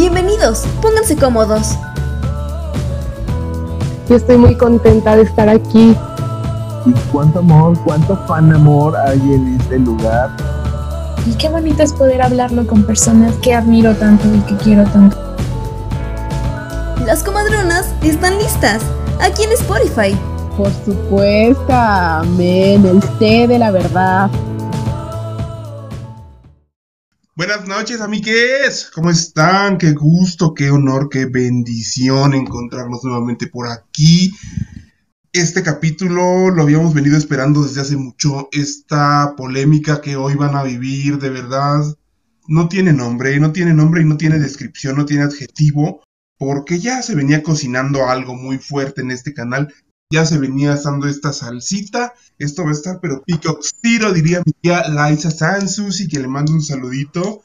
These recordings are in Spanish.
Bienvenidos, pónganse cómodos. Yo estoy muy contenta de estar aquí. Y cuánto amor, cuánto fan amor hay en este lugar. Y qué bonito es poder hablarlo con personas que admiro tanto y que quiero tanto. Las comadronas están listas, aquí en Spotify. Por supuesto, amén, el té de la verdad. Buenas noches, amigues. ¿Cómo están? Qué gusto, qué honor, qué bendición encontrarnos nuevamente por aquí. Este capítulo lo habíamos venido esperando desde hace mucho. Esta polémica que hoy van a vivir, de verdad, no tiene nombre, no tiene nombre y no tiene descripción, no tiene adjetivo, porque ya se venía cocinando algo muy fuerte en este canal ya se venía asando esta salsita. Esto va a estar, pero picoxiro, diría mi tía Liza Sansus, y que le mando un saludito.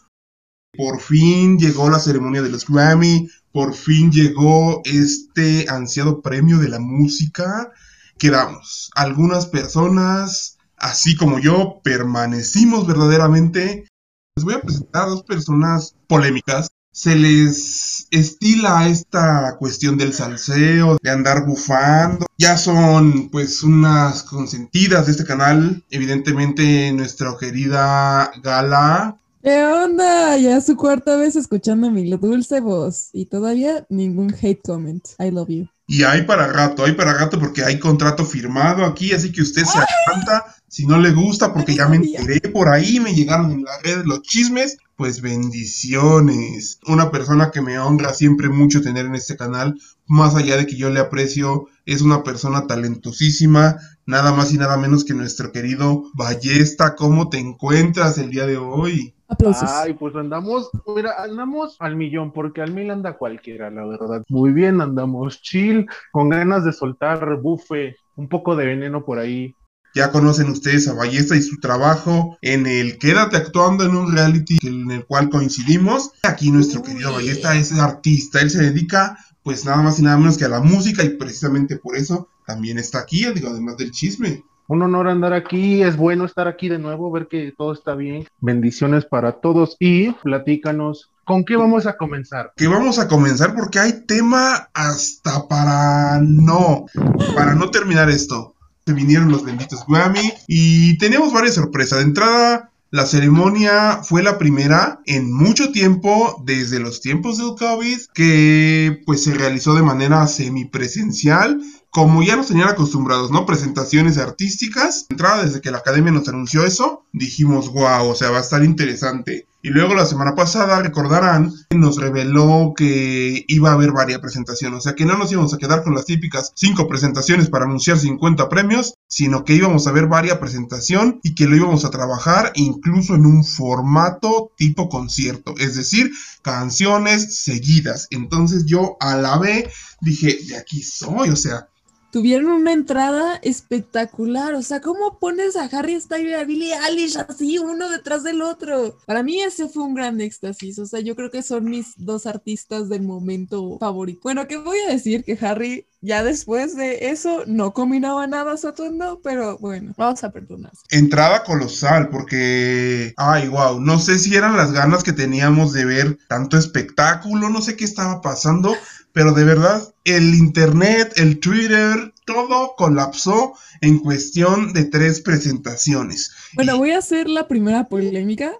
Por fin llegó la ceremonia de los Grammy, por fin llegó este ansiado premio de la música. Quedamos. Algunas personas, así como yo, permanecimos verdaderamente. Les voy a presentar a dos personas polémicas se les estila esta cuestión del salseo, de andar bufando. Ya son pues unas consentidas de este canal. Evidentemente nuestra querida Gala. ¿Qué onda? Ya es su cuarta vez escuchando mi dulce voz y todavía ningún hate comment. I love you. Y hay para gato, hay para gato porque hay contrato firmado aquí, así que usted se aguanta si no le gusta porque ya me enteré por ahí, me llegaron en la red los chismes pues bendiciones. Una persona que me honra siempre mucho tener en este canal, más allá de que yo le aprecio, es una persona talentosísima, nada más y nada menos que nuestro querido Ballesta. ¿Cómo te encuentras el día de hoy? Aplausos. Ay, pues andamos, mira, andamos al millón, porque al mil anda cualquiera, la verdad. Muy bien, andamos chill, con ganas de soltar bufe, un poco de veneno por ahí. Ya conocen ustedes a Ballesta y su trabajo en el Quédate actuando en un reality en el cual coincidimos. Aquí nuestro querido Ballesta es artista, él se dedica pues nada más y nada menos que a la música y precisamente por eso también está aquí, digo, además del chisme. Un honor andar aquí, es bueno estar aquí de nuevo, ver que todo está bien. Bendiciones para todos y platícanos ¿Con qué vamos a comenzar? ¿Qué vamos a comenzar? Porque hay tema hasta para no, para no terminar esto se vinieron los benditos Grammy y tenemos varias sorpresas. De entrada, la ceremonia fue la primera en mucho tiempo, desde los tiempos del COVID, que pues se realizó de manera semipresencial como ya nos tenían acostumbrados, ¿no? Presentaciones artísticas. Entrada desde que la academia nos anunció eso, dijimos, wow, o sea, va a estar interesante. Y luego la semana pasada, recordarán, nos reveló que iba a haber varias presentaciones. O sea, que no nos íbamos a quedar con las típicas cinco presentaciones para anunciar 50 premios, sino que íbamos a ver varias presentación y que lo íbamos a trabajar incluso en un formato tipo concierto. Es decir, canciones seguidas. Entonces yo alabé, dije, de aquí soy, o sea, tuvieron una entrada espectacular. O sea, ¿cómo pones a Harry Styles y a Billie Eilish así, uno detrás del otro? Para mí ese fue un gran éxtasis. O sea, yo creo que son mis dos artistas del momento favorito. Bueno, ¿qué voy a decir? Que Harry ya después de eso no combinaba nada Satuendo, pero bueno, vamos a perdonar. Entrada colosal, porque, ay, wow, no sé si eran las ganas que teníamos de ver tanto espectáculo, no sé qué estaba pasando, pero de verdad el internet, el Twitter, todo colapsó en cuestión de tres presentaciones. Bueno, voy a hacer la primera polémica.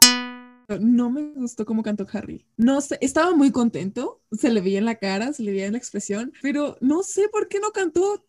No me gustó cómo cantó Harry. No sé, estaba muy contento, se le veía en la cara, se le veía en la expresión, pero no sé por qué no cantó.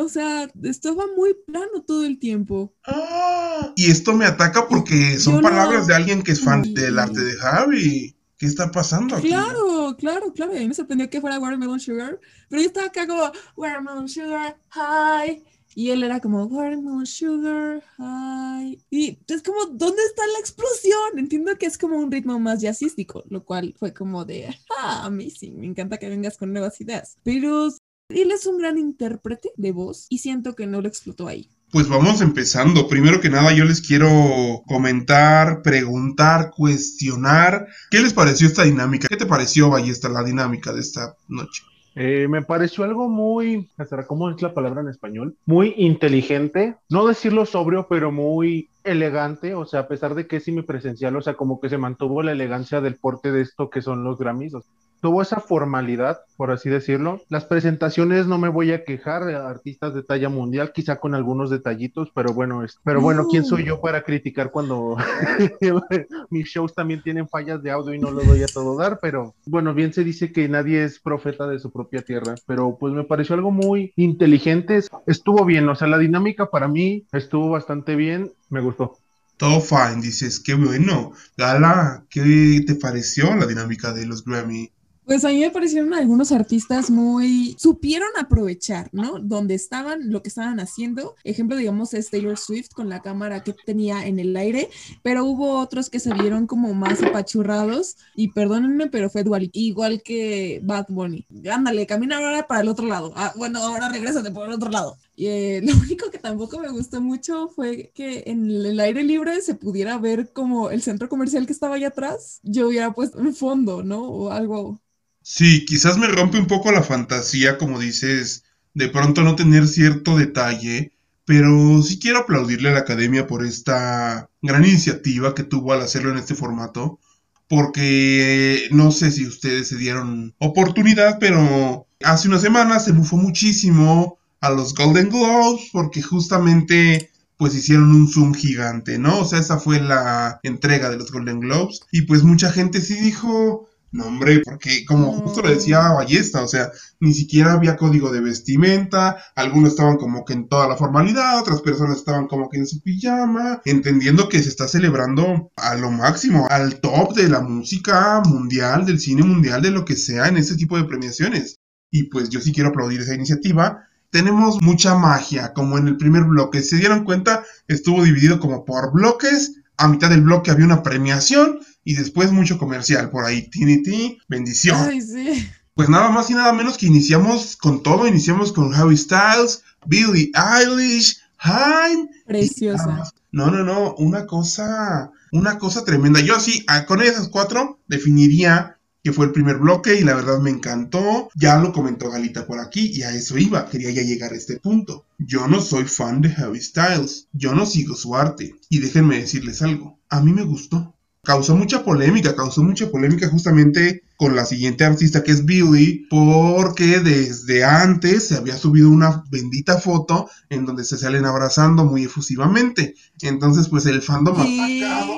O sea, estaba muy plano todo el tiempo. Ah, y esto me ataca porque son palabras de alguien que es fan del arte de Harry. ¿Qué está pasando aquí? Claro, claro, claro. A mí me sorprendió que fuera Watermelon Sugar. Pero yo estaba acá como Watermelon Sugar, hi. Y él era como Watermelon Sugar, hi. Y es como, ¿dónde está la explosión? Entiendo que es como un ritmo más jazzístico, lo cual fue como de, ah, amazing. Me encanta que vengas con nuevas ideas. Pero él es un gran intérprete de voz y siento que no lo explotó ahí. Pues vamos empezando. Primero que nada, yo les quiero comentar, preguntar, cuestionar. ¿Qué les pareció esta dinámica? ¿Qué te pareció, Ballesta, la dinámica de esta noche? Eh, me pareció algo muy, ¿cómo es la palabra en español? Muy inteligente, no decirlo sobrio, pero muy elegante, o sea, a pesar de que es semipresencial, o sea, como que se mantuvo la elegancia del porte de esto que son los Grammys, o sea, tuvo esa formalidad, por así decirlo. Las presentaciones no me voy a quejar, de artistas de talla mundial, quizá con algunos detallitos, pero bueno, es, pero bueno, ¿quién soy yo para criticar cuando mis shows también tienen fallas de audio y no lo doy a todo dar? Pero bueno, bien se dice que nadie es profeta de su propia tierra, pero pues me pareció algo muy inteligente, estuvo bien, o sea, la dinámica para mí estuvo bastante bien, me gustó. Todo fine, dices, qué bueno. Gala, ¿qué te pareció la dinámica de los Grammy? Pues a mí me parecieron algunos artistas muy supieron aprovechar, ¿no? Donde estaban, lo que estaban haciendo. Ejemplo, digamos, es Taylor Swift con la cámara que tenía en el aire, pero hubo otros que se vieron como más apachurrados. Y perdónenme, pero fue igual que Bad Bunny. Ándale, camina ahora para el otro lado. Ah, bueno, ahora regrésate por el otro lado. Y eh, lo único que tampoco me gustó mucho fue que en el aire libre se pudiera ver como el centro comercial que estaba allá atrás. Yo hubiera puesto un fondo, ¿no? O algo Sí, quizás me rompe un poco la fantasía, como dices, de pronto no tener cierto detalle, pero sí quiero aplaudirle a la academia por esta gran iniciativa que tuvo al hacerlo en este formato, porque no sé si ustedes se dieron oportunidad, pero hace unas semanas se bufó muchísimo a los Golden Globes porque justamente pues hicieron un zoom gigante, ¿no? O sea, esa fue la entrega de los Golden Globes y pues mucha gente sí dijo, no, hombre, porque como justo lo decía Ballesta, o sea, ni siquiera había código de vestimenta, algunos estaban como que en toda la formalidad, otras personas estaban como que en su pijama, entendiendo que se está celebrando a lo máximo, al top de la música mundial, del cine mundial, de lo que sea en este tipo de premiaciones. Y pues yo sí quiero aplaudir esa iniciativa. Tenemos mucha magia, como en el primer bloque. Se dieron cuenta, estuvo dividido como por bloques. A mitad del bloque había una premiación y después mucho comercial por ahí. Trinity, bendición. Ay, sí. Pues nada más y nada menos que iniciamos con todo. Iniciamos con Harry Styles, Billie Eilish, Haim. Preciosa. No, no, no. Una cosa, una cosa tremenda. Yo así, ah, con esas cuatro, definiría que fue el primer bloque y la verdad me encantó. Ya lo comentó Galita por aquí y a eso iba. Quería ya llegar a este punto. Yo no soy fan de Harry Styles. Yo no sigo su arte. Y déjenme decirles algo. A mí me gustó causó mucha polémica, causó mucha polémica justamente con la siguiente artista que es Billy, porque desde antes se había subido una bendita foto en donde se salen abrazando muy efusivamente. Entonces, pues el fandom ha atacado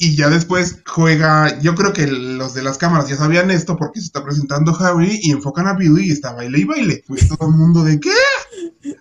y ya después juega, yo creo que los de las cámaras ya sabían esto porque se está presentando Harry y enfocan a Billy y está baile y baile. Pues todo el mundo de qué?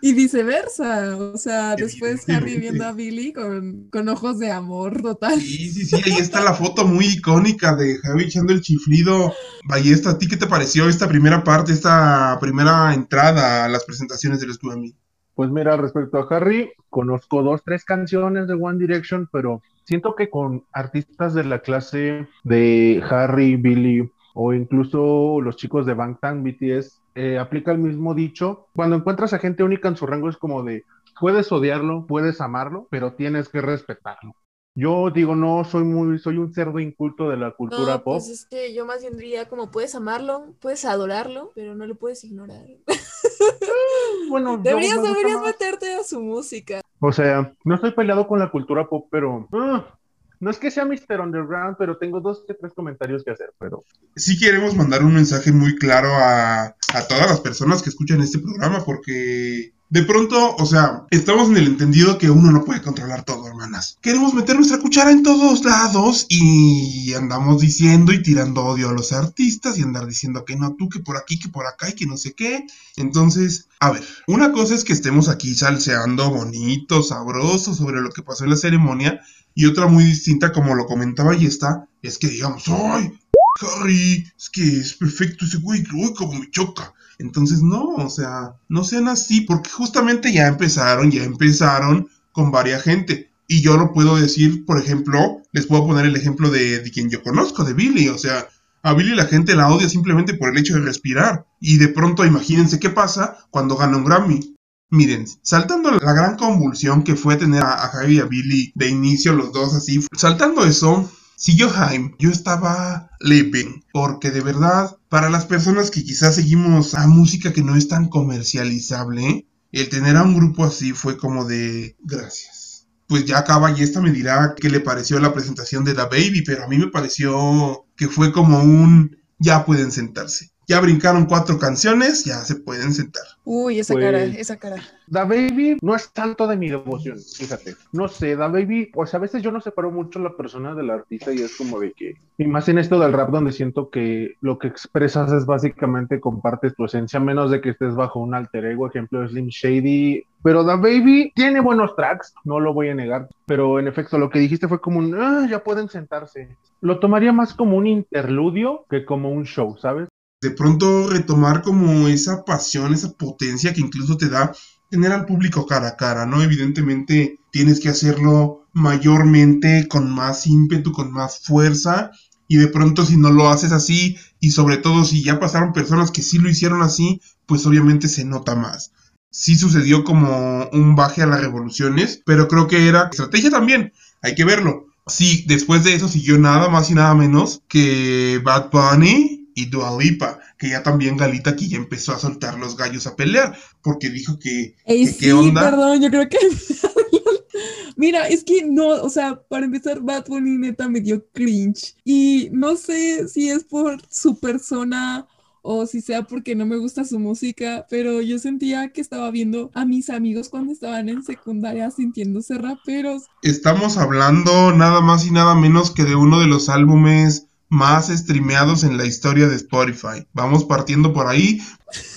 Y viceversa, o sea, después Harry viendo a Billy con, con, ojos de amor total. Sí, sí, sí, ahí está la foto muy icónica de Harry echando el chiflido. Ballesta, ¿a ti qué te pareció esta primera parte, esta primera entrada a las presentaciones del estudio a mí? Pues mira, respecto a Harry, conozco dos, tres canciones de One Direction, pero siento que con artistas de la clase de Harry, Billy o incluso los chicos de Bangtan, BTS, eh, aplica el mismo dicho. Cuando encuentras a gente única en su rango es como de, puedes odiarlo, puedes amarlo, pero tienes que respetarlo. Yo digo, no, soy muy, soy un cerdo inculto de la cultura no, pop. Pues es que yo más bien diría como puedes amarlo, puedes adorarlo, pero no lo puedes ignorar. bueno, deberías, deberías meterte a su música. O sea, no estoy peleado con la cultura pop, pero ah, no es que sea Mr. Underground, pero tengo dos que tres comentarios que hacer, pero... Sí queremos mandar un mensaje muy claro a, a todas las personas que escuchan este programa, porque de pronto, o sea, estamos en el entendido que uno no puede controlar todo, hermanas. Queremos meter nuestra cuchara en todos lados y andamos diciendo y tirando odio a los artistas y andar diciendo que no, tú, que por aquí, que por acá y que no sé qué. Entonces, a ver, una cosa es que estemos aquí salseando bonito, sabroso sobre lo que pasó en la ceremonia y otra muy distinta, como lo comentaba y está, es que digamos, ¡ay! Harry, es que es perfecto ese güey, uy, como me choca. Entonces, no, o sea, no sean así, porque justamente ya empezaron, ya empezaron con varias gente. Y yo lo puedo decir, por ejemplo, les puedo poner el ejemplo de, de quien yo conozco, de Billy. O sea, a Billy la gente la odia simplemente por el hecho de respirar. Y de pronto imagínense qué pasa cuando gana un Grammy. Miren, saltando la gran convulsión que fue tener a, a Javi y a Billy de inicio los dos así, saltando eso, Siguió Haim, yo estaba living, porque de verdad, para las personas que quizás seguimos a música que no es tan comercializable, el tener a un grupo así fue como de gracias. Pues ya acaba y esta me dirá qué le pareció la presentación de The Baby, pero a mí me pareció que fue como un ya pueden sentarse. Ya brincaron cuatro canciones, ya se pueden sentar. Uy, esa Pues- cara, esa cara. Da Baby no es tanto de mi devoción, fíjate. No sé, Da Baby, pues a veces yo no separo mucho la persona del artista y es como de que, y más en esto del rap donde siento que lo que expresas es básicamente compartes tu esencia, menos de que estés bajo un alter ego, ejemplo Slim Shady. Pero Da Baby tiene buenos tracks, no lo voy a negar, pero en efecto lo que dijiste fue como un, "Ah, ya pueden sentarse. Lo tomaría más como un interludio que como un show, ¿sabes? De pronto retomar como esa pasión, esa potencia que incluso te da tener al público cara a cara, ¿no? Evidentemente tienes que hacerlo mayormente con más ímpetu, con más fuerza, y de pronto si no lo haces así, y sobre todo si ya pasaron personas que sí lo hicieron así, pues obviamente se nota más. Sí sucedió como un baje a las revoluciones, pero creo que era estrategia también, hay que verlo. Sí, después de eso siguió nada más y nada menos que Bad Bunny y Dua Lipa, que ya también Galita aquí ya empezó a soltar los gallos a pelear, porque dijo que, Ey, que sí, qué onda. perdón, yo creo que. Mira, es que no, o sea, para empezar, Bad Bunny neta me dio cringe. Y no sé si es por su persona o si sea porque no me gusta su música, pero yo sentía que estaba viendo a mis amigos cuando estaban en secundaria sintiéndose raperos. Estamos hablando nada más y nada menos que de uno de los álbumes más streameados en la historia de Spotify. Vamos partiendo por ahí.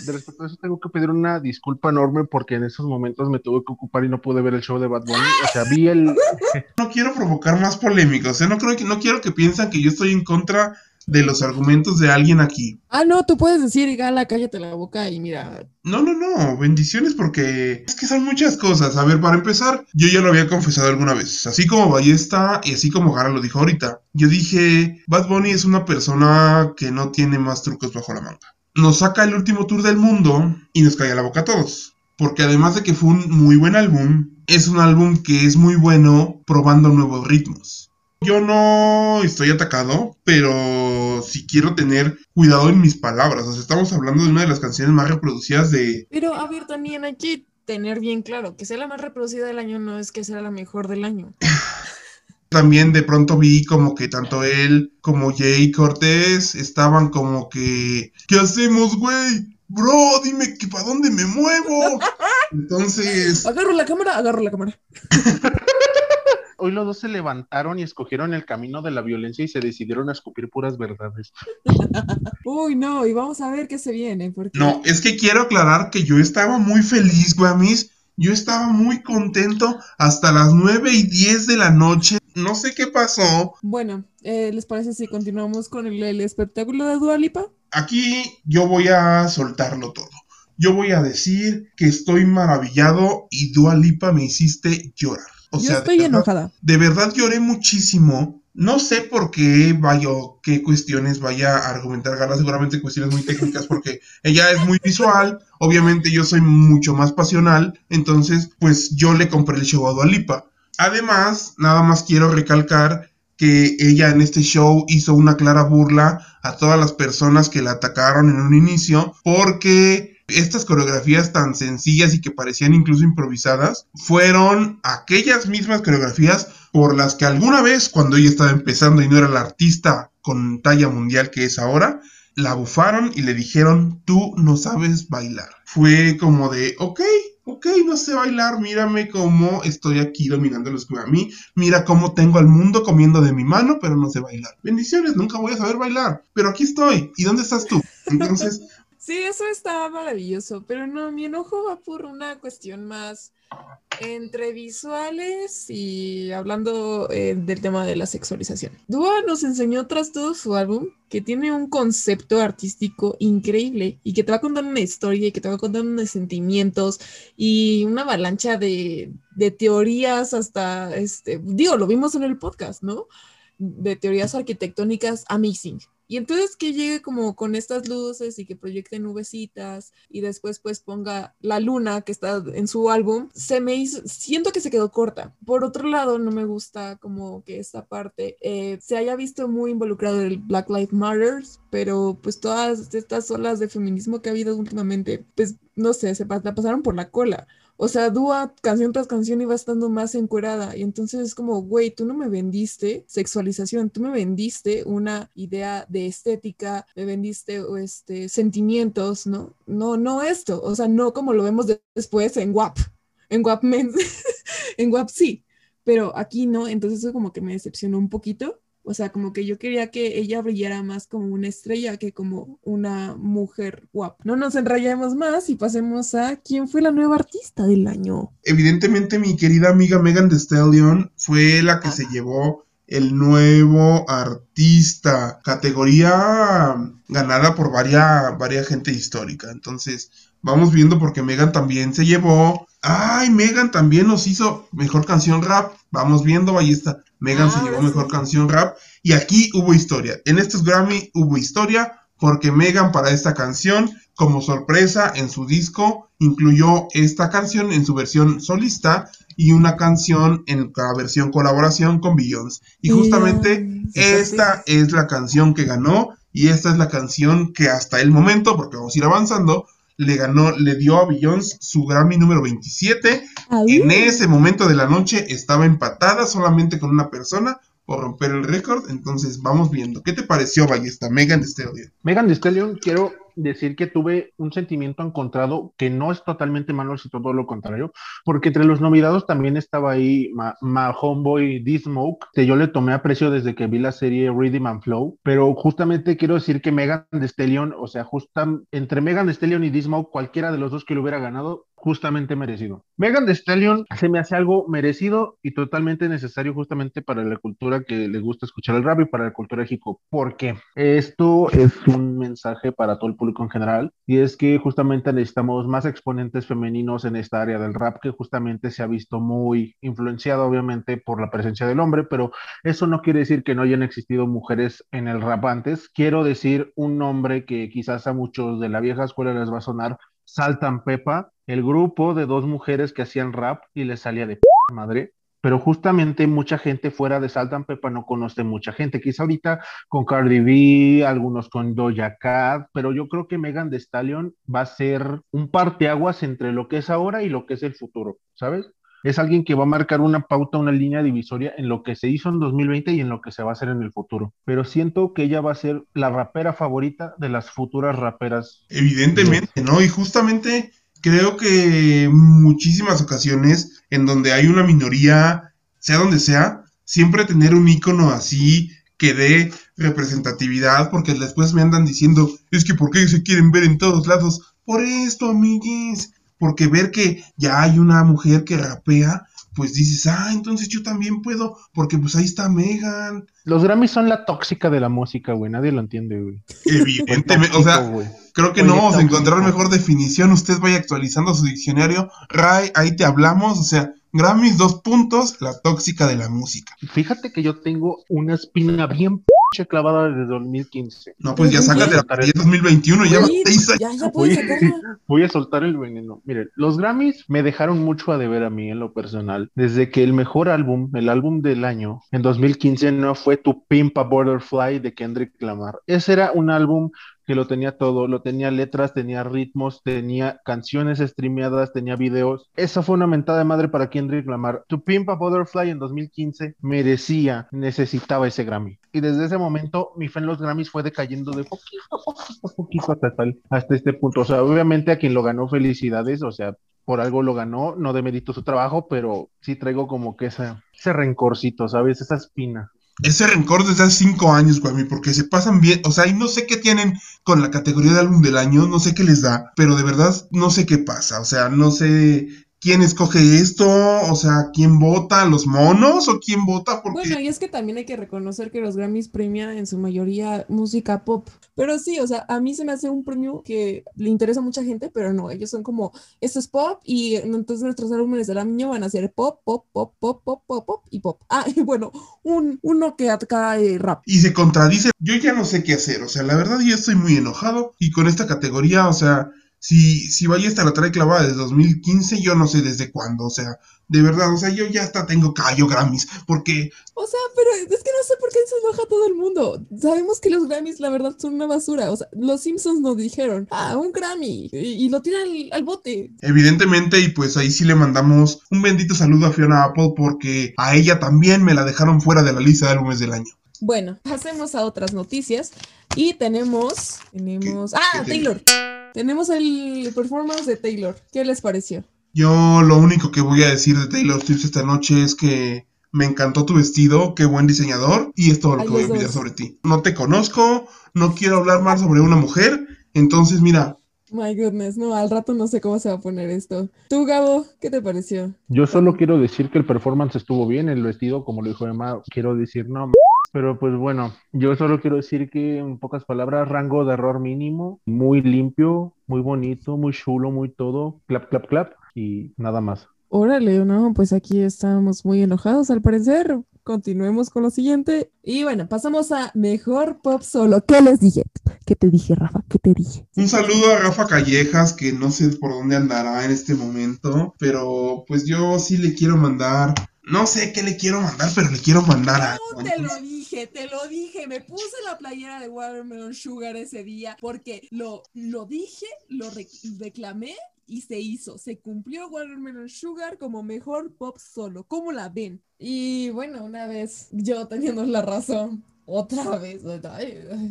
De respecto a eso tengo que pedir una disculpa enorme porque en esos momentos me tuve que ocupar y no pude ver el show de Bad Bunny. O sea, vi el... No quiero provocar más polémicas, ¿eh? no, creo que, no quiero que piensen que yo estoy en contra de los argumentos de alguien aquí. Ah, no, tú puedes decir, Gala, cállate la boca y mira. No, no, no, bendiciones porque es que son muchas cosas. A ver, para empezar, yo ya lo había confesado alguna vez, así como Ballesta y así como Gara lo dijo ahorita. Yo dije, Bad Bunny es una persona que no tiene más trucos bajo la manga. Nos saca el último tour del mundo y nos cae a la boca a todos. Porque además de que fue un muy buen álbum, es un álbum que es muy bueno probando nuevos ritmos. Yo no estoy atacado, pero sí quiero tener cuidado en mis palabras. O sea, estamos hablando de una de las canciones más reproducidas de, Pero a ver, también hay que tener bien claro que sea la más reproducida del año no es que sea la mejor del año. También de pronto vi como que tanto él como Jay Cortés estaban como que, ¿qué hacemos, güey? Bro, dime que para dónde me muevo. Entonces, Agarro la cámara, agarro la cámara. Hoy los dos se levantaron y escogieron el camino de la violencia y se decidieron a escupir puras verdades. Uy, no, y vamos a ver qué se viene. Porque... no, es que quiero aclarar que yo estaba muy feliz, Guamis. Yo estaba muy contento hasta las 9 y 10 de la noche. No sé qué pasó. Bueno, eh, ¿les parece si continuamos con el, el espectáculo de Dualipa? Aquí yo voy a soltarlo todo. Yo voy a decir que estoy maravillado y Dua Lipa me hiciste llorar. O Yo sea, estoy de verdad, enojada. de verdad lloré muchísimo. No sé por qué vaya, qué cuestiones vaya a argumentar Gala, seguramente cuestiones muy técnicas, porque ella es muy visual, obviamente yo soy mucho más pasional, entonces pues yo le compré el show a Dua Lipa. Además, nada más quiero recalcar que ella en este show hizo una clara burla a todas las personas que la atacaron en un inicio, porque estas coreografías tan sencillas y que parecían incluso improvisadas fueron aquellas mismas coreografías por las que alguna vez cuando ella estaba empezando y no era la artista con talla mundial que es ahora, la bufaron y le dijeron, tú no sabes bailar. Fue como de, ok, ok, no sé bailar, mírame cómo estoy aquí dominando los que a mí, mira cómo tengo al mundo comiendo de mi mano, pero no sé bailar. Bendiciones, nunca voy a saber bailar, pero aquí estoy. ¿Y dónde estás tú? Entonces, Sí, eso está maravilloso, pero no, mi enojo va por una cuestión más entre visuales y hablando eh, del tema de la sexualización. Dua nos enseñó tras todo su álbum que tiene un concepto artístico increíble y que te va a contar una historia y que te va a contar unos sentimientos y una avalancha de, teorías hasta, este, digo, lo vimos en el podcast, ¿no? de teorías arquitectónicas amazing. Y entonces que llegue como con estas luces y que proyecte nubecitas y después pues ponga la luna que está en su álbum, se me hizo, siento que se quedó corta. Por otro lado, no me gusta como que esta parte eh, se haya visto muy involucrado el Black Lives Matter, pero pues todas estas olas de feminismo que ha habido últimamente, pues no sé, se la pasaron por la cola. O sea, Dua canción tras canción iba estando más encuerada. Y entonces es como, güey, tú no me vendiste sexualización, tú me vendiste una idea de estética, me vendiste este, sentimientos, ¿no? No, no esto, o sea, no como lo vemos después en WAP, en WAP Men, en WAP sí, pero aquí no, entonces eso como que me decepcionó un poquito o sea, como que yo quería que ella brillara más como una estrella que como una mujer guapa. No nos enrayemos más y pasemos a quién fue la nueva artista del año. Evidentemente, mi querida amiga Megan Thee Stallion fue la que Ah. se llevó el nuevo artista, categoría ganada por varias, varias gente histórica. Entonces, vamos viendo porque Megan también se llevó. Ay, Megan también nos hizo mejor canción rap. Vamos viendo, ahí está. Megan Ah, se llevó ahora mejor sí. canción rap. Y aquí hubo historia. En estos Grammy hubo historia porque Megan para esta canción, como sorpresa en su disco, incluyó esta canción en su versión solista y una canción en la versión colaboración con Beyoncé. Y justamente esta es la canción que ganó y esta es la canción que hasta el momento, porque vamos a ir avanzando, le ganó, le dio a Beyoncé su Grammy número 27. En ese momento de la noche estaba empatada solamente con una persona por romper el récord. Entonces vamos viendo. ¿Qué te pareció, Ballesta? Megan Thee Stallion. Megan Thee Stallion, quiero decir que tuve un sentimiento encontrado que no es totalmente malo, sino todo lo contrario, porque entre los nominados también estaba ahí Ma, Ma Homeboy D-Smoke, que yo le tomé aprecio desde que vi la serie Rhythm and Flow, pero justamente quiero decir que Megan Thee Stallion, o sea, justa, entre Megan Thee Stallion y D-Smoke, cualquiera de los dos que lo hubiera ganado, justamente merecido. Megan Thee Stallion se me hace algo merecido y totalmente necesario justamente para la cultura que le gusta escuchar el rap y para la cultura hip hop. ¿Por qué? Esto es un mensaje para todo el público en general y es que justamente necesitamos más exponentes femeninos en esta área del rap que justamente se ha visto muy influenciado obviamente por la presencia del hombre, pero eso no quiere decir que no hayan existido mujeres en el rap antes. Quiero decir un nombre que quizás a muchos de la vieja escuela les va a sonar, Saltan Pepa, el grupo de dos mujeres que hacían rap y les salía de p madre. Pero justamente mucha gente fuera de Saltan Pepa no conoce mucha gente. Quizá ahorita con Cardi B, algunos con Doja Cat, pero yo creo que Megan Thee Stallion va a ser un parteaguas entre lo que es ahora y lo que es el futuro, ¿sabes? Es alguien que va a marcar una pauta, una línea divisoria en lo que se hizo en 2020 y en lo que se va a hacer en el futuro. Pero siento que ella va a ser la rapera favorita de las futuras raperas. Evidentemente, ¿no? Y justamente creo que muchísimas ocasiones en donde hay una minoría, sea donde sea, siempre tener un icono así que dé representatividad, porque después me andan diciendo, es que ¿por qué se quieren ver en todos lados? Por esto, amigues, porque ver que ya hay una mujer que rapea, pues dices, ah, entonces yo también puedo, porque pues ahí está Megan. Los Grammys son la tóxica de la música, güey. Nadie lo entiende, güey. Evidentemente, o sea. Creo que Oye, no vamos a encontrar mejor definición. Usted vaya actualizando su diccionario. Ray, ahí te hablamos. O sea, Grammys, dos puntos, la tóxica de la música. Fíjate que yo tengo una espina bien p clavada desde 2015. No, pues ya sácate la es 2021, ya seis años. ya, ya sacarla. Voy a soltar el veneno. Miren, los Grammys me dejaron mucho a deber a mí en lo personal. Desde que el mejor álbum, el álbum del año, en 2015 no fue Tu Pimp a Butterfly de Kendrick Lamar. Ese era un álbum que lo tenía todo, lo tenía letras, tenía ritmos, tenía canciones streameadas, tenía videos. Esa fue una mentada de madre para Kendrick Lamar. Tu Pimp a Butterfly en 2015 merecía, necesitaba ese Grammy. Y desde ese momento mi fe en los Grammys fue decayendo de poquito a poquito a poquito hasta tal, hasta este punto. O sea, obviamente a quien lo ganó felicidades, o sea, por algo lo ganó, no demerito su trabajo, pero sí traigo como que esa, ese rencorcito, ¿sabes? Esa espina. Ese rencor desde hace cinco años, güey, porque se pasan bien. O sea, y no sé qué tienen con la categoría de álbum del año, no sé qué les da, pero de verdad no sé qué pasa. O sea, no sé ¿quién escoge esto? O sea, ¿quién vota? ¿Los monos o quién vota? Porque Bueno, y es que también hay que reconocer que los Grammys premian en su mayoría música pop. Pero sí, o sea, a mí se me hace un premio que le interesa a mucha gente, pero no, ellos son como, esto es pop y entonces nuestros álbumes del año van a ser pop, pop, pop, pop, pop, pop, pop y pop. Ah, y bueno, un, uno que acá eh, rap. y se contradice. Yo ya no sé qué hacer. O sea, la verdad yo estoy muy enojado. Y con esta categoría, o sea, si, si Ballesta la trae clavada desde 2015, yo no sé desde cuándo. O sea, de verdad, o sea, yo ya hasta tengo callo Grammys. Porque O sea, pero es que no sé por qué se enoja todo el mundo. Sabemos que los Grammys, la verdad, son una basura. O sea, los Simpsons nos dijeron, ah, un Grammy, y, y lo tiran al, al bote. Evidentemente, y pues ahí sí le mandamos un bendito saludo a Fiona Apple porque a ella también me la dejaron fuera de la lista de álbumes del año. Bueno, pasemos a otras noticias. Y tenemos, tenemos, ¿Qué- ah, qué Taylor. Tenemos el performance de Taylor. ¿Qué les pareció? Yo lo único que voy a decir de Taylor Swift esta noche es que me encantó tu vestido, qué buen diseñador, y es todo lo que voy a opinar sobre ti. No te conozco, no quiero hablar más sobre una mujer, entonces mira, My goodness, no, al rato no sé cómo se va a poner esto. Tú, Gabo, ¿qué te pareció? Yo solo quiero decir que el performance estuvo bien, el vestido, como lo dijo Emma, quiero decir no. Pero pues bueno, yo solo quiero decir que en pocas palabras, rango de error mínimo, muy limpio, muy bonito, muy chulo, muy todo, clap, clap, clap y nada más. Órale, no, pues aquí estamos muy enojados al parecer. Continuemos con lo siguiente. Y bueno, pasamos a mejor pop solo. ¿Qué les dije? ¿Qué te dije, Rafa? ¿Qué te dije? un saludo a Rafa Callejas, que no sé por dónde andará en este momento, pero pues yo sí le quiero mandar, no sé qué le quiero mandar, pero le quiero mandar a... No te lo dije, te lo dije. Me puse la playera de Watermelon Sugar ese día porque lo, lo dije, lo re- reclamé y se hizo. Se cumplió Watermelon Sugar como mejor pop solo. ¿Cómo la ven? Y bueno, una vez yo teniendo la razón, otra vez,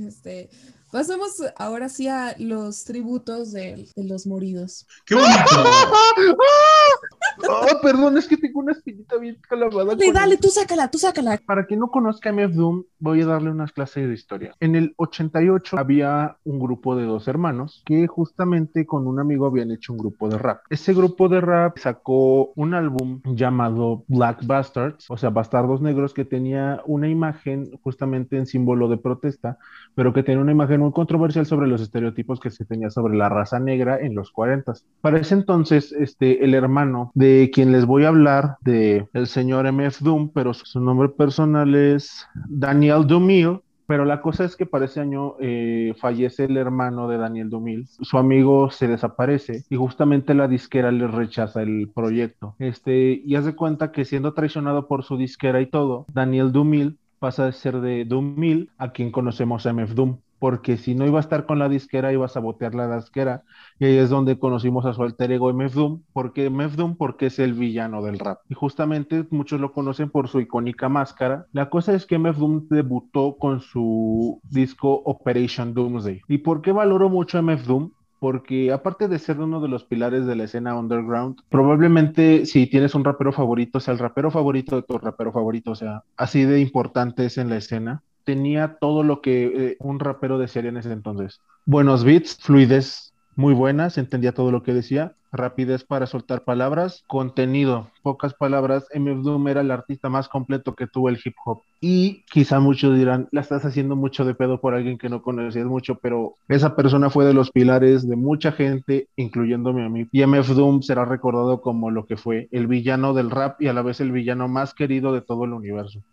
este, pasamos ahora sí a los tributos de, de los moridos. ¡Qué bonito! Oh, perdón, es que tengo una espinita bien clavada. Dale, dale, el- tú sácala, tú sácala. Para quien no conozca MF Doom, voy a darle unas clases de historia. En el 88 había un grupo de dos hermanos que justamente con un amigo habían hecho un grupo de rap. Ese grupo de rap sacó un álbum llamado Black Bastards, o sea, Bastardos Negros, que tenía una imagen justamente en símbolo de protesta, pero que tenía una imagen muy controversial sobre los estereotipos que se tenía sobre la raza negra en los 40. Para ese entonces, este, el hermano de quien les voy a hablar, de el señor MF Doom, pero su, nombre personal es Daniel Dumil. Pero la cosa es que para ese año eh, fallece el hermano de Daniel Dumil, su amigo se desaparece y justamente la disquera le rechaza el proyecto. Este, y hace cuenta que siendo traicionado por su disquera y todo, Daniel Dumil pasa de ser de Dumil a quien conocemos MF Doom. Porque si no iba a estar con la disquera, iba a sabotear la disquera. Y ahí es donde conocimos a su alter ego MF Doom. ¿Por qué MF Doom? Porque es el villano del rap. Y justamente muchos lo conocen por su icónica máscara. La cosa es que MF Doom debutó con su disco Operation Doomsday. ¿Y por qué valoro mucho a MF Doom? Porque aparte de ser uno de los pilares de la escena underground, probablemente si tienes un rapero favorito, sea el rapero favorito de tu rapero favorito, o sea, así de importante es en la escena tenía todo lo que eh, un rapero desearía en ese entonces. Buenos beats, fluidez muy buena, se entendía todo lo que decía, rapidez para soltar palabras, contenido, pocas palabras. MF Doom era el artista más completo que tuvo el hip hop. Y quizá muchos dirán, la estás haciendo mucho de pedo por alguien que no conocías mucho, pero esa persona fue de los pilares de mucha gente, incluyéndome a mí. Y MF Doom será recordado como lo que fue, el villano del rap y a la vez el villano más querido de todo el universo.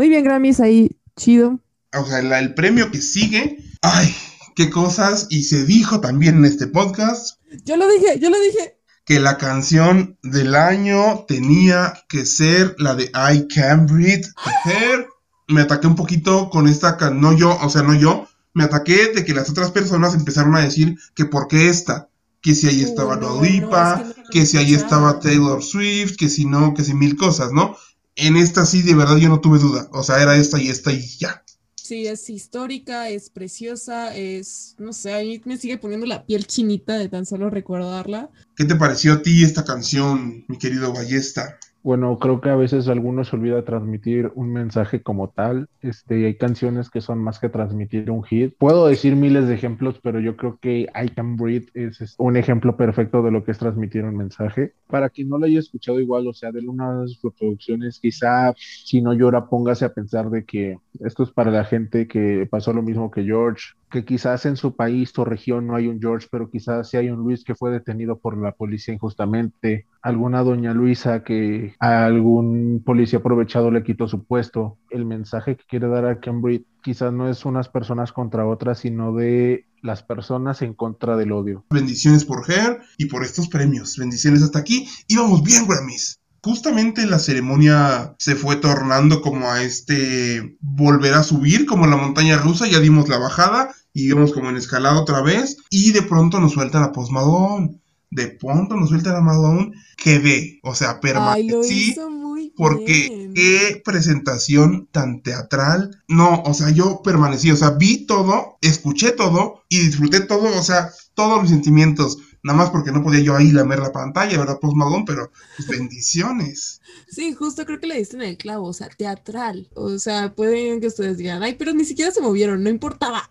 Muy bien, Grammys, ahí, chido. O sea, la- el premio que sigue, ay, qué cosas, y se dijo también en este podcast, Yo lo dije, yo lo dije. que la canción del año tenía que ser la de I Can Breathe. Mujer, me ataqué un poquito con esta, can- no yo, o sea, no yo, me ataqué de que las otras personas empezaron a decir que por qué esta, que si ahí estaba no, Dua Lipa, no, es que si ahí estaba. Taylor Swift, que si no, que si mil cosas, ¿no? En esta sí, de verdad yo no tuve duda, o sea, era esta y esta y ya. Sí, es histórica, es preciosa, es, no sé, ahí me sigue poniendo la piel chinita de tan solo recordarla. ¿Qué te pareció a ti esta canción, mi querido Ballesta? Bueno, creo que a veces algunos olvida transmitir un mensaje como tal. Este, hay canciones que son más que transmitir un hit. Puedo decir miles de ejemplos, pero yo creo que I Can Breathe es es un ejemplo perfecto de lo que es transmitir un mensaje. Para quien no lo haya escuchado igual, o sea, de una de sus reproducciones, quizá si no llora, póngase a pensar de que esto es para la gente que pasó lo mismo que George, que quizás en su país o región no hay un George, pero quizás sí hay un Luis que fue detenido por la policía injustamente, alguna doña Luisa que a algún policía aprovechado le quitó su puesto. El mensaje que quiere dar a Cambridge quizás no es unas personas contra otras, sino de las personas en contra del odio. Bendiciones por Her y por estos premios. Bendiciones hasta aquí. Y vamos bien, Grammys. Justamente la ceremonia se fue tornando como a este volver a subir, como la montaña rusa, ya dimos la bajada y íbamos como en escalada otra vez y de pronto nos suelta la Post Malone. De pronto nos suelta la Malone, quedé, o sea, Ay, lo permanecí hizo muy porque bien. qué presentación tan teatral. No, o sea, yo permanecí, o sea, vi todo, escuché todo y disfruté todo, o sea, todos mis sentimientos. Nada más porque no podía yo ahí lamer la pantalla, ¿verdad? Post Malone, pero pues, bendiciones. Sí, justo creo que le diste en el clavo, o sea, teatral. O sea, pueden que ustedes digan, ay, pero ni siquiera se movieron, no importaba.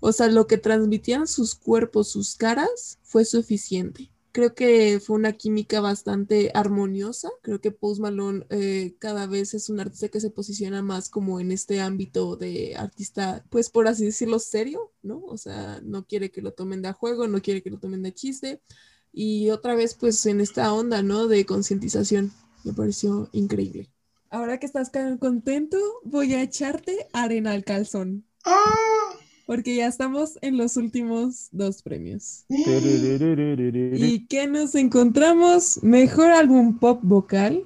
O sea, lo que transmitían sus cuerpos, sus caras, fue suficiente. Creo que fue una química bastante armoniosa. Creo que Post Malone eh, cada vez es un artista que se posiciona más como en este ámbito de artista, pues por así decirlo, serio, ¿no? O sea, no quiere que lo tomen de a juego, no quiere que lo tomen de chiste. Y otra vez, pues en esta onda, ¿no? De concientización. Me pareció increíble. Ahora que estás tan contento, voy a echarte arena al calzón. ¡Ah! Porque ya estamos en los últimos dos premios. Y ¿Y qué nos encontramos? Mejor álbum pop vocal,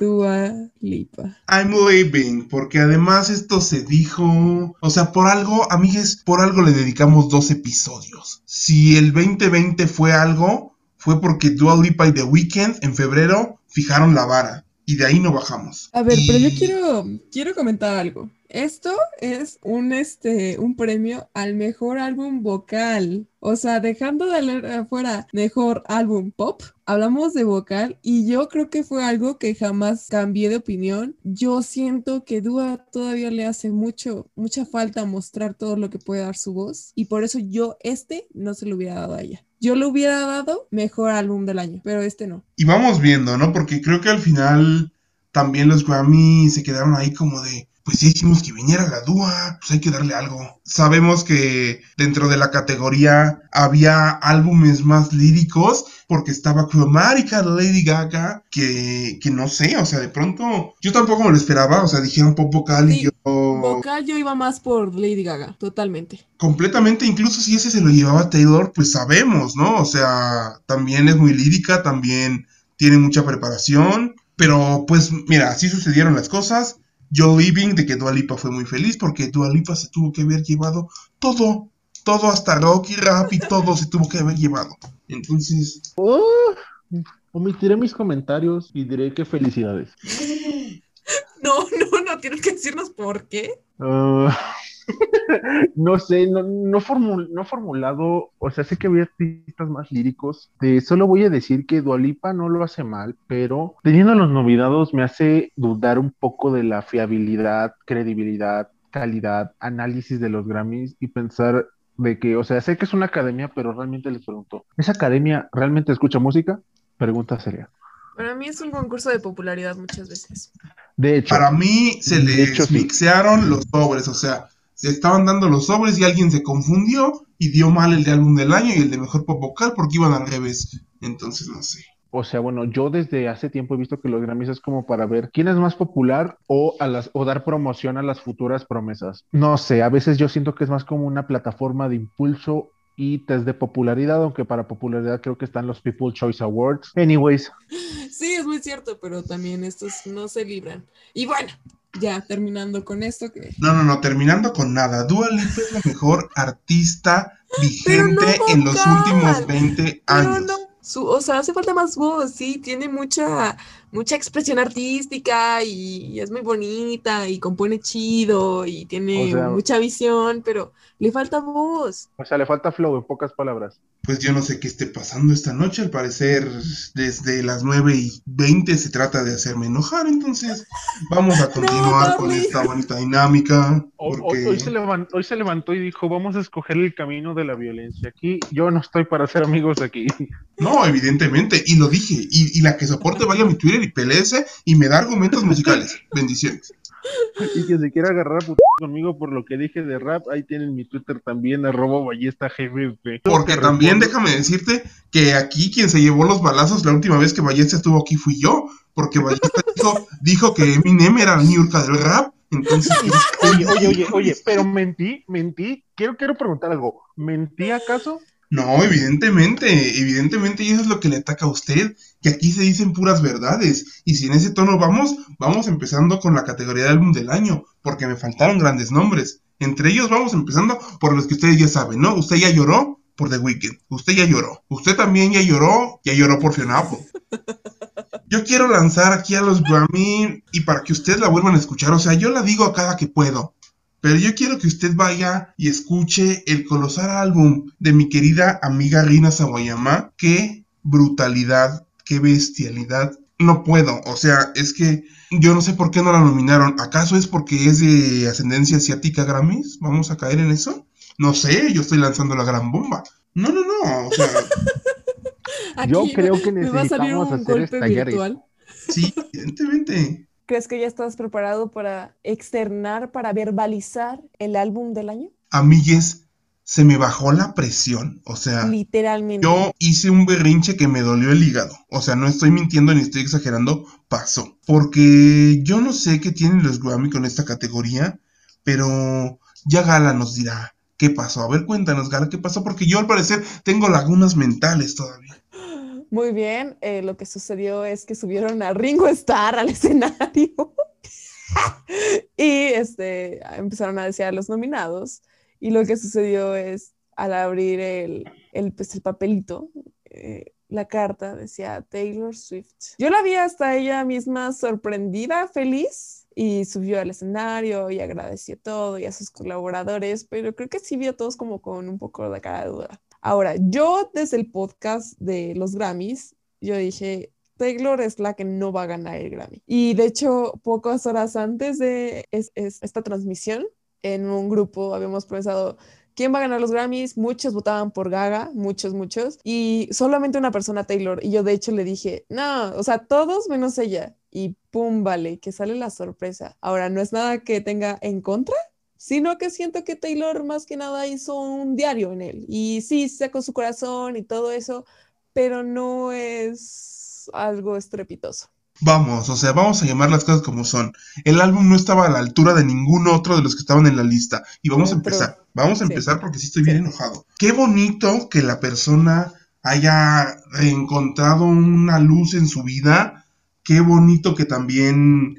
Dua Lipa. I'm leaving, porque además esto se dijo, o sea, por algo, amigues, por algo le dedicamos dos episodios. Si el 2020 fue algo, fue porque Dua Lipa y The Weeknd en febrero fijaron la vara y de ahí no bajamos. A ver, pero yo quiero, quiero comentar algo. Esto es un, este, un premio al mejor álbum vocal. O sea, dejando de leer afuera mejor álbum pop, hablamos de vocal y yo creo que fue algo que jamás cambié de opinión. Yo siento que Dua todavía le hace mucho, mucha falta mostrar todo lo que puede dar su voz y por eso yo este no se lo hubiera dado a ella. Yo le hubiera dado mejor álbum del año, pero este no. Y vamos viendo, ¿no? Porque creo que al final también los Grammy se quedaron ahí como de, pues ya hicimos que viniera la Dua, pues hay que darle algo. Sabemos que dentro de la categoría había álbumes más líricos, porque estaba Chromatica de Lady Gaga, que, que no sé, o sea, de pronto yo tampoco me lo esperaba, o sea, dijeron pop vocal y yo Vocal yo iba más por Lady Gaga, totalmente. completamente, incluso si ese se lo llevaba Taylor, pues sabemos, ¿no? O sea, también es muy lírica, también tiene mucha preparación, pero pues mira, así sucedieron las cosas. Yo Living de que Dua Lipa fue muy feliz porque Dua Lipa se tuvo que haber llevado todo, todo hasta rock y rap y todo se tuvo que haber llevado. Entonces, Oh, omitiré mis comentarios y diré que felicidades. No, no, no, tienes que decirnos por qué. Ah, no sé, no, no, formul- no formulado, o sea, sé que había artistas más líricos. De, solo voy a decir que Dualipa no lo hace mal, pero teniendo los nominados me hace dudar un poco de la fiabilidad, credibilidad, calidad, análisis de los Grammys y pensar de que, o sea, sé que es una academia, pero realmente les pregunto, ¿esa academia realmente escucha música? Pregunta seria. Para mí es un concurso de popularidad muchas veces. De hecho, para mí se les hecho, sí. mixearon los sobres, o sea, se estaban dando los sobres y alguien se confundió y dio mal el de álbum del año y el de mejor pop vocal porque iban al revés. Entonces, no sé. O sea, bueno, yo desde hace tiempo he visto que los Grammys es como para ver quién es más popular o, a las, o dar promoción a las futuras promesas. No sé, a veces yo siento que es más como una plataforma de impulso y test de popularidad, aunque para popularidad creo que están los People Choice Awards. Anyways, Sí, es muy cierto, pero también estos no se libran. Y bueno, Ya terminando con esto que No, no, no, terminando con nada. Dua Lipa es la mejor artista no vigente en los últimos 20 pero años. no, su, o sea, hace falta más voz, sí, tiene mucha, mucha expresión artística y, es muy bonita y compone chido y tiene O sea- mucha visión, pero le falta voz. o sea, le falta flow en pocas palabras. Pues yo no sé qué esté pasando esta noche. Al parecer, desde las 9 y 20 se trata de hacerme enojar. Entonces, vamos a continuar con esta bonita dinámica. Hoy, Porque... hoy- hoy se levantó, hoy se levantó y dijo, vamos a escoger el camino de la violencia. Aquí yo no estoy para ser amigos aquí. No, evidentemente, y lo dije. Y, y la que soporte vaya a mi Twitter y peleese y me da argumentos musicales. Bendiciones. Y que se quiera agarrar a conmigo por lo que dije de rap, ahí tienen mi Twitter también, arroba ballesta GBP. Porque también déjame decirte que aquí quien se llevó los balazos la última vez que Ballesta estuvo aquí fui yo. Porque Ballesta dijo, dijo que Eminem era la Niurka del rap. Entonces, Oye, oye, oye, oye, pero mentí, mentí. Quiero, quiero preguntar algo. ¿Mentí acaso? No, evidentemente, evidentemente, y eso es lo que le ataca a usted, que aquí se dicen puras verdades. Y si en ese tono vamos, vamos empezando con la categoría de álbum del año, porque me faltaron grandes nombres. Entre ellos vamos empezando por los que ustedes ya saben, ¿no? Usted ya lloró por The Weeknd, usted ya lloró, usted también ya lloró, ya lloró por Fiona Apple. Yo quiero lanzar aquí a los Grammy y para que ustedes la vuelvan a escuchar, o sea, yo la digo a cada que puedo, pero yo quiero que usted vaya y escuche el colosal álbum de mi querida amiga Rina Sawayama. Qué brutalidad, qué bestialidad. No puedo, o sea, es que yo no sé por qué no la nominaron. ¿Acaso es porque es de ascendencia asiática Grammys? ¿Vamos a caer en eso? No sé, yo estoy lanzando la gran bomba. No, no, no, o sea, Yo creo que me va a salir necesitamos un hacer golpe estallar virtual. sí, evidentemente. ¿Crees que ya estás preparado para externar, para verbalizar el álbum del año? Amigues, se me bajó la presión, o sea... Literalmente. Yo hice un berrinche que me dolió el hígado. O sea, no estoy mintiendo ni estoy exagerando. Pasó. Porque yo no sé qué tienen los Grammy con esta categoría. Pero ya Gala nos dirá qué pasó. A ver, cuéntanos, Gala, qué pasó. Porque yo al parecer tengo lagunas mentales todavía. Muy bien, eh, lo que sucedió es que subieron a Ringo Starr al escenario y este, empezaron a decir a los nominados y lo que sucedió es al abrir el, el, pues, el papelito, eh, la carta decía Taylor Swift. Yo la vi hasta ella misma sorprendida, feliz y subió al escenario y agradeció todo y a sus colaboradores, pero creo que sí vio a todos como con un poco de cara de duda. Ahora, yo desde el podcast de los Grammys, yo dije, Taylor es la que no va a ganar el Grammy. Y de hecho, pocas horas antes de es- es- esta transmisión, en un grupo habíamos pensado, ¿quién va a ganar los Grammys? Muchos votaban por Gaga, muchos, muchos, y solamente una persona Taylor. Y yo de hecho le dije, no, o sea, todos menos ella. Y pum, vale, que sale la sorpresa. Ahora, no es nada que tenga en contra, sino que siento que Taylor más que nada hizo un diario en él. Y sí, sacó su corazón y todo eso, pero no es algo estrepitoso. Vamos, o sea, vamos a llamar las cosas como son. El álbum no estaba a la altura de ningún otro de los que estaban en la lista. Y vamos a empezar. Vamos a Sí. empezar porque sí estoy bien Sí. enojado. Qué bonito que la persona haya reencontrado una luz en su vida. Qué bonito que también,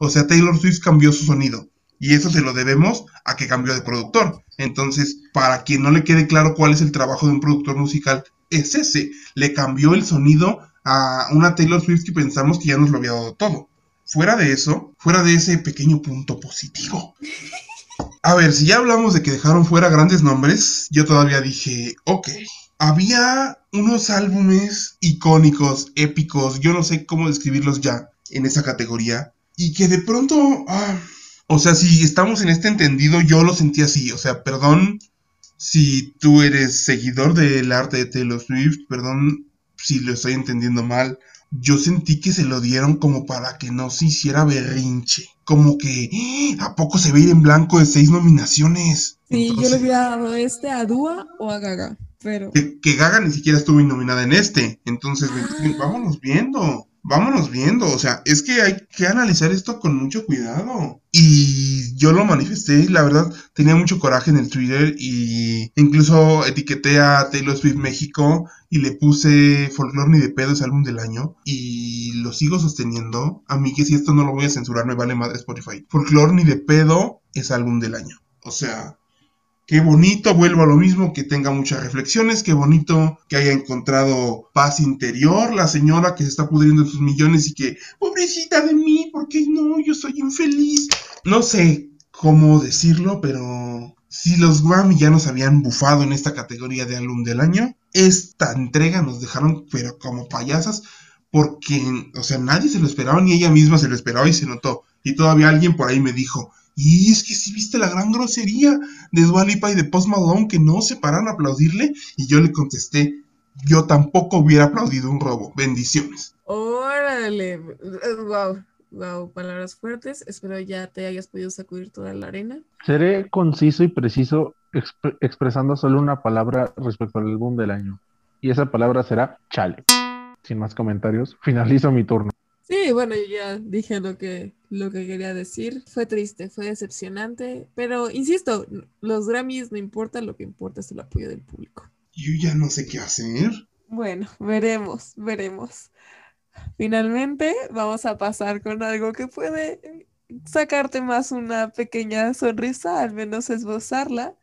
o sea, Taylor Swift cambió su sonido. Y eso se lo debemos a que cambió de productor. Entonces, para quien no le quede claro cuál es el trabajo de un productor musical, es ese. Le cambió el sonido a una Taylor Swift que pensamos que ya nos lo había dado todo. Fuera de eso, fuera de ese pequeño punto positivo. A ver, si ya hablamos de que dejaron fuera grandes nombres, yo todavía dije, ok, había unos álbumes icónicos, épicos, yo no sé cómo describirlos ya en esa categoría, y que de pronto, ah, o sea, si estamos en este entendido, yo lo sentí así, o sea, perdón si tú eres seguidor del arte de Taylor Swift, perdón si lo estoy entendiendo mal, yo sentí que se lo dieron como para que no se hiciera berrinche. Como que, "¡Ah! ¿a poco se a ir en blanco de seis nominaciones? Sí, yo le hubiera dado este a Dua o a Gaga, pero que, que Gaga ni siquiera estuvo nominada en este. Entonces, Ah. vámonos viendo. Vámonos viendo. O sea, es que hay que analizar esto con mucho cuidado. Y yo lo manifesté y la verdad tenía mucho coraje en el Twitter y incluso etiqueté a Taylor Swift México y le puse Folklore ni de pedo es álbum del año y lo sigo sosteniendo. A mí que si esto no lo voy a censurar me vale madre Spotify. Folklore ni de pedo es álbum del año. O sea, Qué bonito, vuelvo a lo mismo, que tenga muchas reflexiones, qué bonito que haya encontrado paz interior la señora que se está pudriendo en sus millones y que, pobrecita de mí, porque no, yo soy infeliz. No sé cómo decirlo, pero si los Grammy ya nos habían bufado en esta categoría de álbum del año, esta entrega nos dejaron, pero como payasas, porque, o sea, nadie se lo esperaba, ni ella misma se lo esperaba y se notó. Y todavía alguien por ahí me dijo, y es que si viste la gran grosería de Dua Lipa y de Post Malone que no se paran a aplaudirle. Y yo le contesté, yo tampoco hubiera aplaudido un robo. Bendiciones. Órale, wow, wow, palabras fuertes. Espero ya te hayas podido sacudir toda la arena. Seré conciso y preciso exp- expresando solo una palabra respecto al álbum del año. Y esa palabra será chale. Sin más comentarios, finalizo mi turno. Sí, bueno, yo ya dije lo que, lo que quería decir. Fue triste, fue decepcionante, pero insisto, los Grammys no importa, lo que importa es el apoyo del público. Yo ya no sé qué hacer. Bueno, veremos, veremos. Finalmente vamos a pasar con algo que puede sacarte más una pequeña sonrisa, al menos esbozarla,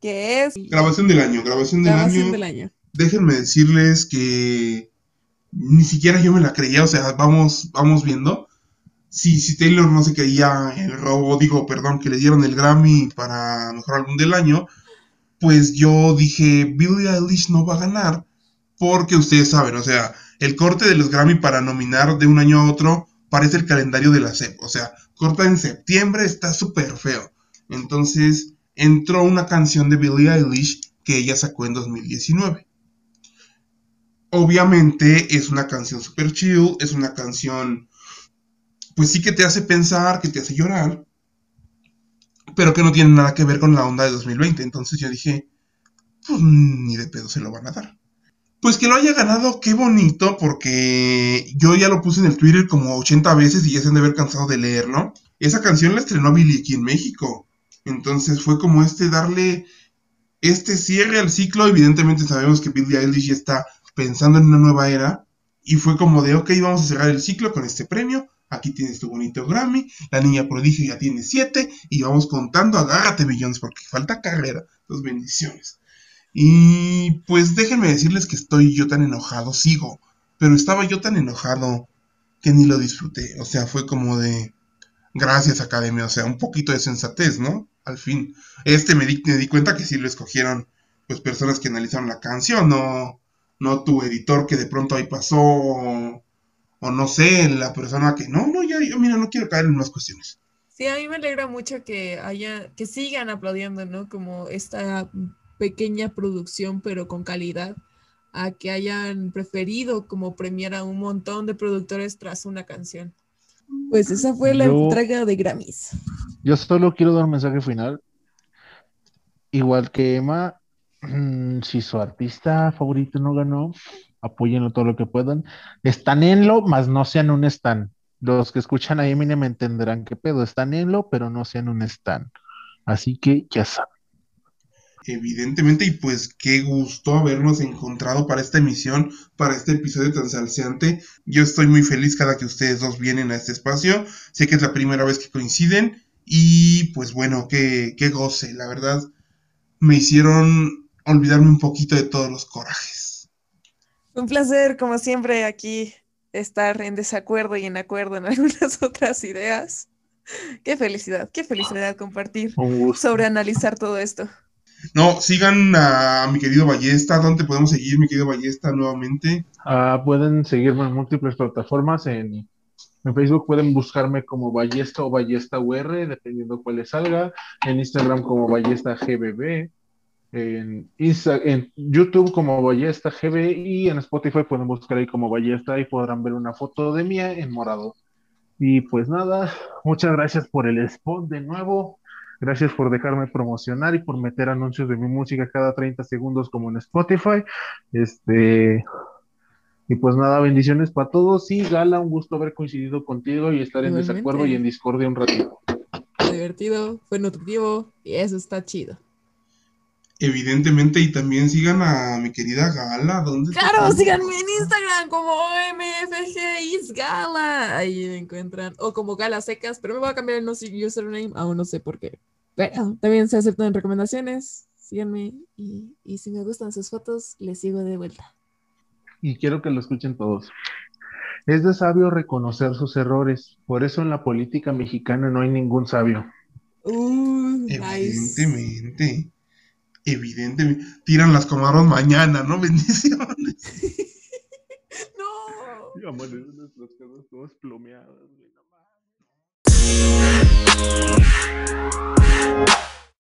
que es Grabación del año, grabación del grabación año. del año. Déjenme decirles que ni siquiera yo me la creía, o sea, vamos, vamos viendo. Si, si Taylor no se creía el robo, digo, perdón, que le dieron el Grammy para mejor álbum del año, pues yo dije, Billie Eilish no va a ganar, porque ustedes saben, o sea, el corte de los Grammy para nominar de un año a otro parece el calendario de la SEP, o sea, corta en septiembre, está súper feo. Entonces, entró una canción de Billie Eilish que ella sacó en 2019. Obviamente es una canción super chill, es una canción, pues sí que te hace pensar, que te hace llorar, pero que no tiene nada que ver con la onda de 2020. Entonces yo dije, pues ni de pedo se lo van a dar. Pues que lo haya ganado, qué bonito, porque yo ya lo puse en el Twitter como 80 veces y ya se han de haber cansado de leerlo. Esa canción la estrenó Billy aquí en México. Entonces fue como este darle este cierre al ciclo. Evidentemente sabemos que Billie Eilish ya está pensando en una nueva era. Y fue como de, ok, vamos a cerrar el ciclo con este premio. Aquí tienes tu bonito Grammy. La niña prodigio ya tiene siete. Y vamos contando, agárrate, Billions, porque falta carrera. Dos bendiciones. Y pues déjenme decirles que estoy yo tan enojado, sigo. Pero estaba yo tan enojado que ni lo disfruté. O sea, fue como de, gracias Academia. O sea, un poquito de sensatez, ¿no? Al fin. Este me di, me di cuenta que sí lo escogieron, pues personas que analizaron la canción, no no tu editor que de pronto ahí pasó, o, o no sé, la persona que no, no, ya, yo mira, no quiero caer en unas cuestiones. Sí, a mí me alegra mucho que haya, que sigan aplaudiendo, ¿no? Como esta pequeña producción, pero con calidad, a que hayan preferido como premiar a un montón de productores tras una canción. Pues esa fue la Yo- entrega de Grammys. Yo solo quiero dar un mensaje final. Igual que Emma, mm, si su artista favorito no ganó, apóyenlo todo lo que puedan. Estanénlo, más no sean un stan. Los que escuchan a Eminem entenderán qué pedo. Estanénlo, pero no sean un stan. Así que ya saben. Evidentemente, y pues qué gusto habernos encontrado para esta emisión, para este episodio tan salseante. Yo estoy muy feliz cada que ustedes dos vienen a este espacio. Sé que es la primera vez que coinciden. Y pues bueno, qué, qué goce, la verdad. Me hicieron olvidarme un poquito de todos los corajes. Un placer, como siempre, aquí estar en desacuerdo y en acuerdo en algunas otras ideas. Qué felicidad, qué felicidad compartir sobre analizar todo esto. No, sigan a, mi querido Ballesta. ¿Dónde podemos seguir, mi querido Ballesta, nuevamente? Ah, pueden seguirme en múltiples plataformas. En, en Facebook pueden buscarme como Ballesta o Ballesta UR, dependiendo cuál les salga. En Instagram como Ballesta GBB. En, Insta- en YouTube como Ballesta GB y en Spotify pueden buscar ahí como Ballesta y podrán ver una foto de mía en morado. Y pues nada, muchas gracias por el spot de nuevo. Gracias por dejarme promocionar y por meter anuncios de mi música cada 30 segundos como en Spotify. Este, y pues nada, bendiciones para todos. Y Gala, un gusto haber coincidido contigo y estar en Igualmente. desacuerdo y en discordia un ratito. Fue divertido, fue nutritivo y eso está chido. Evidentemente, y también sigan a mi querida Gala. ¿Dónde Claro, síganme en Instagram como OMFGIsGala. Ahí me encuentran. O como Gala Secas, pero me voy a cambiar el no- username. Aún no sé por qué. Pero también se aceptan recomendaciones. Síganme y, y si me gustan sus fotos, les sigo de vuelta. Y quiero que lo escuchen todos. Es de sabio reconocer sus errores. Por eso en la política mexicana no hay ningún sabio. Uh, nice. Evidentemente. Tiran las comadres mañana, ¿no? Bendiciones. No. Y amanecen nuestras casas todas plomeadas, güey, no.